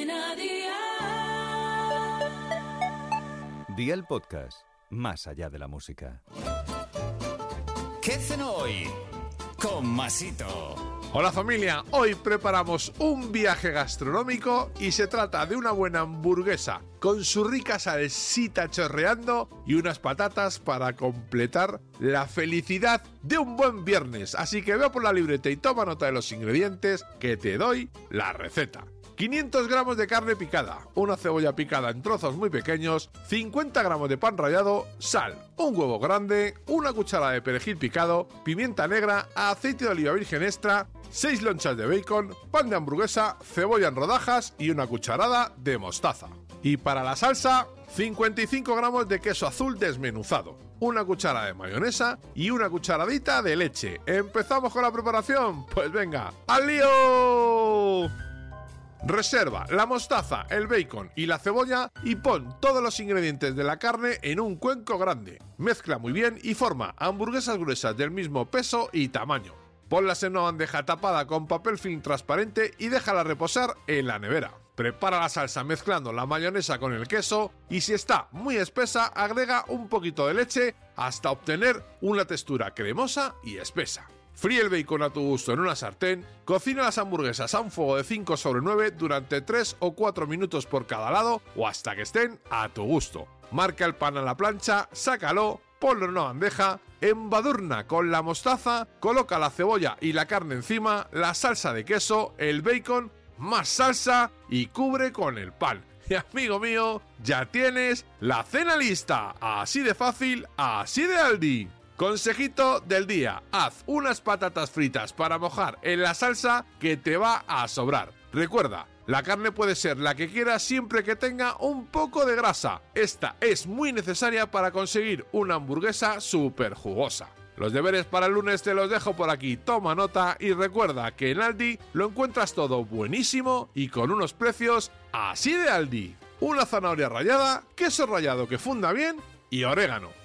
Cadena Dial. Día el podcast, más allá de la música. ¿Qué cenó hoy? Con Masito. Hola familia, hoy preparamos un viaje gastronómico y se trata de una buena hamburguesa con su rica salsita chorreando y unas patatas para completar la felicidad de un buen viernes. Así que veo por la libreta y toma nota de los ingredientes que te doy la receta. 500 gramos de carne picada, una cebolla picada en trozos muy pequeños, 50 gramos de pan rallado, sal, un huevo grande, una cucharada de perejil picado, pimienta negra, aceite de oliva virgen extra, 6 lonchas de bacon, pan de hamburguesa, cebolla en rodajas y una cucharada de mostaza. Y para la salsa, 55 gramos de queso azul desmenuzado, una cucharada de mayonesa y una cucharadita de leche. ¿Empezamos con la preparación? Pues venga, ¡al lío! Reserva la mostaza, el bacon y la cebolla y pon todos los ingredientes de la carne en un cuenco grande. Mezcla muy bien y forma hamburguesas gruesas del mismo peso y tamaño. Ponlas en una bandeja tapada con papel film transparente y déjala reposar en la nevera. Prepara la salsa mezclando la mayonesa con el queso y si está muy espesa agrega un poquito de leche hasta obtener una textura cremosa y espesa. Fríe el bacon a tu gusto en una sartén, cocina las hamburguesas a un fuego de 5 sobre 9 durante 3 o 4 minutos por cada lado o hasta que estén a tu gusto. Marca el pan a la plancha, sácalo, ponlo en una bandeja, embadurna con la mostaza, coloca la cebolla y la carne encima, la salsa de queso, el bacon, más salsa y cubre con el pan. Y amigo mío, ya tienes la cena lista. Así de fácil, así de Aldi. Consejito del día, haz unas patatas fritas para mojar en la salsa que te va a sobrar. Recuerda, la carne puede ser la que quieras siempre que tenga un poco de grasa. Esta es muy necesaria para conseguir una hamburguesa súper jugosa. Los deberes para el lunes te los dejo por aquí, toma nota y recuerda que en Aldi lo encuentras todo buenísimo y con unos precios así de Aldi. Una zanahoria rallada, queso rallado que funda bien y orégano.